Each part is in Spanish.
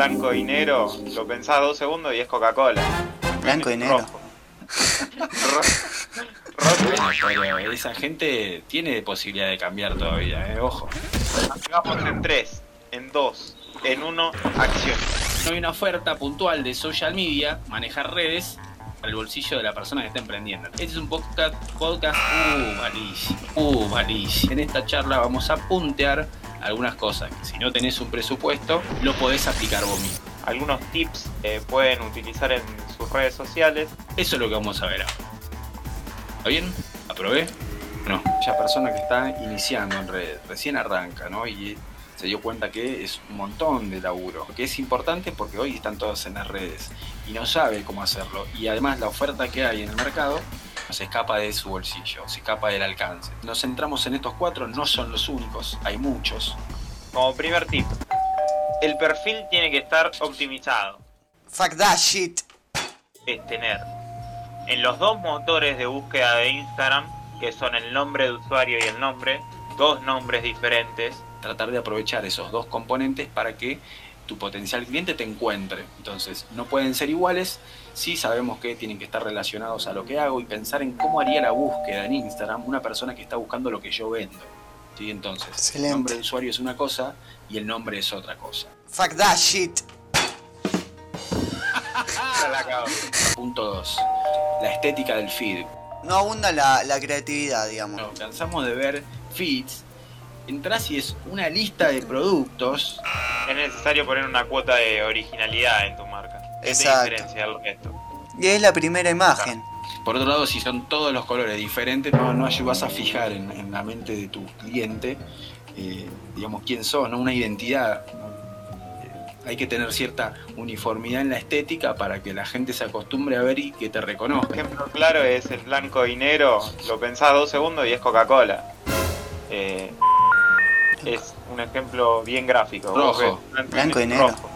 blanco y negro, lo pensás dos segundos y es Coca-Cola. Blanco y negro. Rojo. Pero esa gente tiene posibilidad de cambiar todavía, eh, ojo. Vamos en tres, en dos, en uno, acción. No hay una oferta puntual de social media, manejar redes al bolsillo de la persona que está emprendiendo. Este es un podcast, podcast uh, malísimo, uh, malísimo. En esta charla vamos a puntear algunas cosas que si no tenés un presupuesto, lo podés aplicar vos mismo. Algunos tips que pueden utilizar en sus redes sociales. Eso es lo que vamos a ver ahora. ¿Está bien? ¿Aprobé? No, ya persona que está iniciando en red, recién arranca, ¿no? Y se dio cuenta que es un montón de laburo, que es importante porque hoy están todos en las redes y no sabe cómo hacerlo. Y además la oferta que hay en el mercado se escapa de su bolsillo, se escapa del alcance. Nos centramos en estos cuatro, no son los únicos, hay muchos. Como primer tip, el perfil tiene que estar optimizado. Fuck that shit. Es tener en los dos motores de búsqueda de Instagram, que son el nombre de usuario y el nombre, dos nombres diferentes. Tratar de aprovechar esos dos componentes para que tu potencial cliente te encuentre. Entonces, no pueden ser iguales, sí sabemos que tienen que estar relacionados a lo que hago y pensar en cómo haría la búsqueda en Instagram una persona que está buscando lo que yo vendo. ¿Sí? Entonces, Excelente. el nombre de usuario es una cosa y el nombre es otra cosa. Fuck that shit. Punto 2. La estética del feed. No abunda la, la creatividad, digamos. No, cansamos de ver feeds. Entrás y es una lista de productos. Es necesario poner una cuota de originalidad en tu marca. ¿Qué Exacto. resto? Y es la primera imagen. Por otro lado, si son todos los colores diferentes, no, no ayudas a fijar en, en la mente de tu cliente, eh, digamos, quién son, ¿no? una identidad. Eh, hay que tener cierta uniformidad en la estética para que la gente se acostumbre a ver y que te Un reconozca. ejemplo claro es el blanco y negro, lo pensás dos segundos y es Coca-Cola. Eh, es un ejemplo bien gráfico. Rojo. ves Blanco y negro. Rojo.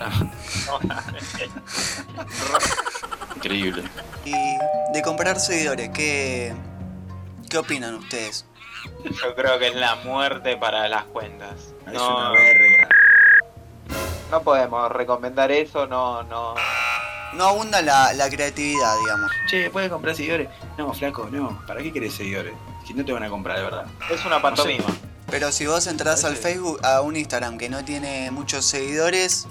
Increíble. Y de comprar seguidores, ¿qué, qué opinan ustedes? Yo creo que es la muerte para las cuentas. Es No, una verga. no podemos recomendar eso, no, no. No abunda la, la creatividad, digamos. Che, ¿puedes comprar seguidores? No, flaco, no. ¿Para qué querés seguidores? Si no te van a comprar, de verdad. Es una pantomima. Pero si vos entras al Facebook, a un Instagram que no tiene muchos seguidores,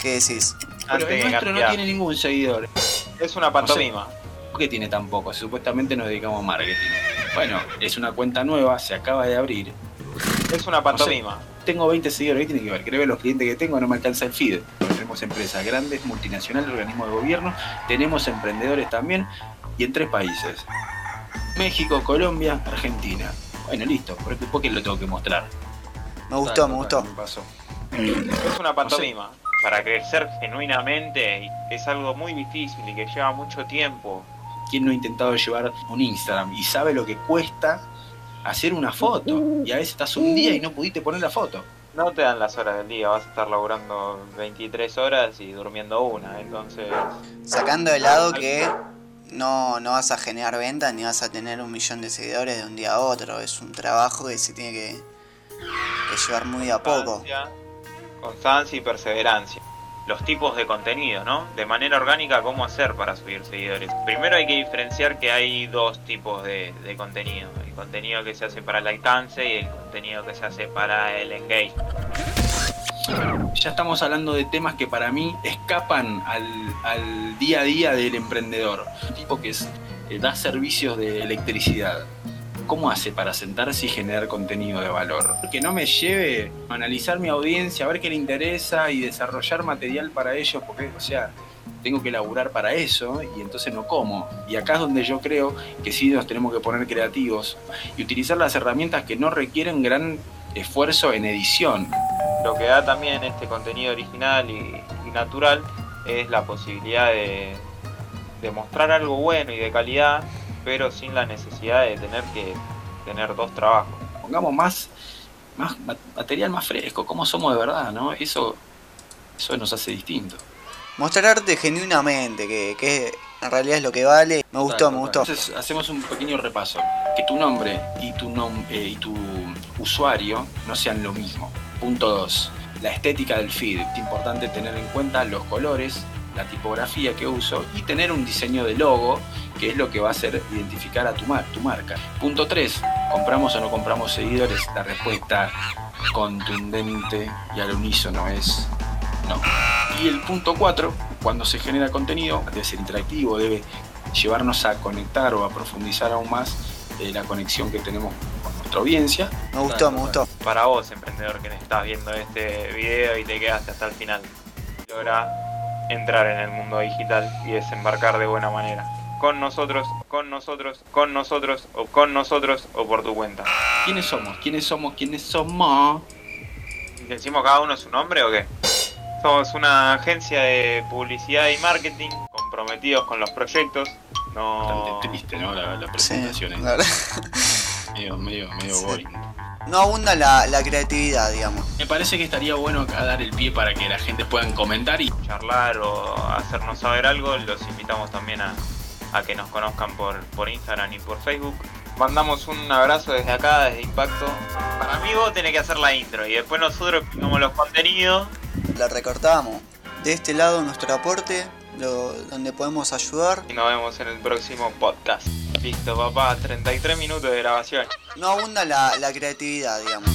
¿qué decís? Pero el que nuestro no tiene ningún seguidor. Es una pantomima. ¿Por qué tiene tan poco? Supuestamente nos dedicamos a marketing. Bueno, es una cuenta nueva, se acaba de abrir. Es una pantomima. Tengo 20 seguidores, ¿qué tiene que ver? ¿Querés ver los clientes que tengo? No me alcanza el feed. Tenemos empresas grandes, multinacionales, organismos de gobierno, tenemos emprendedores también y en tres países. México, Colombia, Argentina. Bueno, listo, ¿por qué, por qué lo tengo que mostrar? Me gustó, me gustó. Me pasó. Es una pantomima. Para crecer genuinamente es algo muy difícil y que lleva mucho tiempo. ¿Quién no ha intentado llevar un Instagram y sabe lo que cuesta hacer una foto? Y a veces estás un día y no pudiste poner la foto. No te dan las horas del día, vas a estar laburando 23 horas y durmiendo una, entonces... Sacando de lado que no, no vas a generar ventas ni vas a tener un millón de seguidores de un día a otro. Es un trabajo que se tiene que, llevar muy a poco. Constancia, y perseverancia. Los tipos de contenido, ¿no? De manera orgánica, ¿cómo hacer para subir seguidores? Primero hay que diferenciar que hay dos tipos de, de contenido. El contenido que se hace para el alcance y el contenido que se hace para el engage. Ya estamos hablando de temas que para mí escapan al, día a día del emprendedor. Un tipo que eh, da servicios de electricidad. ¿Cómo hace para sentarse y generar contenido de valor? Que no me lleve a analizar mi audiencia, a ver qué le interesa y desarrollar material para ellos, porque, o sea, tengo que laburar para eso y entonces no como. Y acá es donde yo creo que sí nos tenemos que poner creativos y utilizar las herramientas que no requieren gran esfuerzo en edición. Lo que da también este contenido original y, y natural es la posibilidad de, de mostrar algo bueno y de calidad, pero sin la necesidad de tener que tener dos trabajos. pongamos más, más ma- material más fresco, cómo somos de verdad, ¿no? Eso, eso nos hace distinto. Mostrarte genuinamente, que, que en realidad es lo que vale. Me gustó, me gustó. Entonces hacemos un pequeño repaso. Que tu nombre y tu, nom- eh, y tu usuario no sean lo mismo. Punto 2. la estética del feed. Es importante tener en cuenta los colores, la tipografía que uso y tener un diseño de logo, que es lo que va a hacer identificar a tu, mar, tu marca. Punto 3. ¿Compramos o no compramos seguidores? La respuesta contundente y al unísono es no. Y el punto 4, cuando se genera contenido, debe ser interactivo, debe llevarnos a conectar o a profundizar aún más eh, la conexión que tenemos con nuestra audiencia. Me gustó, me gustó. Para vos, emprendedor, que estás viendo este video y te quedaste hasta el final, logra entrar en el mundo digital y desembarcar de buena manera. Con nosotros, con nosotros, con nosotros o con nosotros o por tu cuenta. ¿Quiénes somos? ¿Quiénes somos? ¿Quiénes somos? ¿Decimos cada uno su nombre o qué? Somos una agencia de publicidad y marketing comprometidos con los proyectos. No... Bastante triste, ¿no? La, la Sí, presentación es la verdad. medio, medio, medio Sí. boring. No abunda la, la creatividad, digamos. Me parece que estaría bueno acá dar el pie para que la gente pueda comentar y charlar o hacernos saber algo, los invitamos también a, a que nos conozcan por, por Instagram y por Facebook. Mandamos un abrazo desde acá, desde Impacto. Para mí vos tenés que hacer la intro y después nosotros explicamos los contenidos. La recortamos. De este lado nuestro aporte, lo- donde podemos ayudar. Y nos vemos en el próximo podcast. Listo, papá, 33 minutos de grabación. No abunda la, la creatividad, digamos.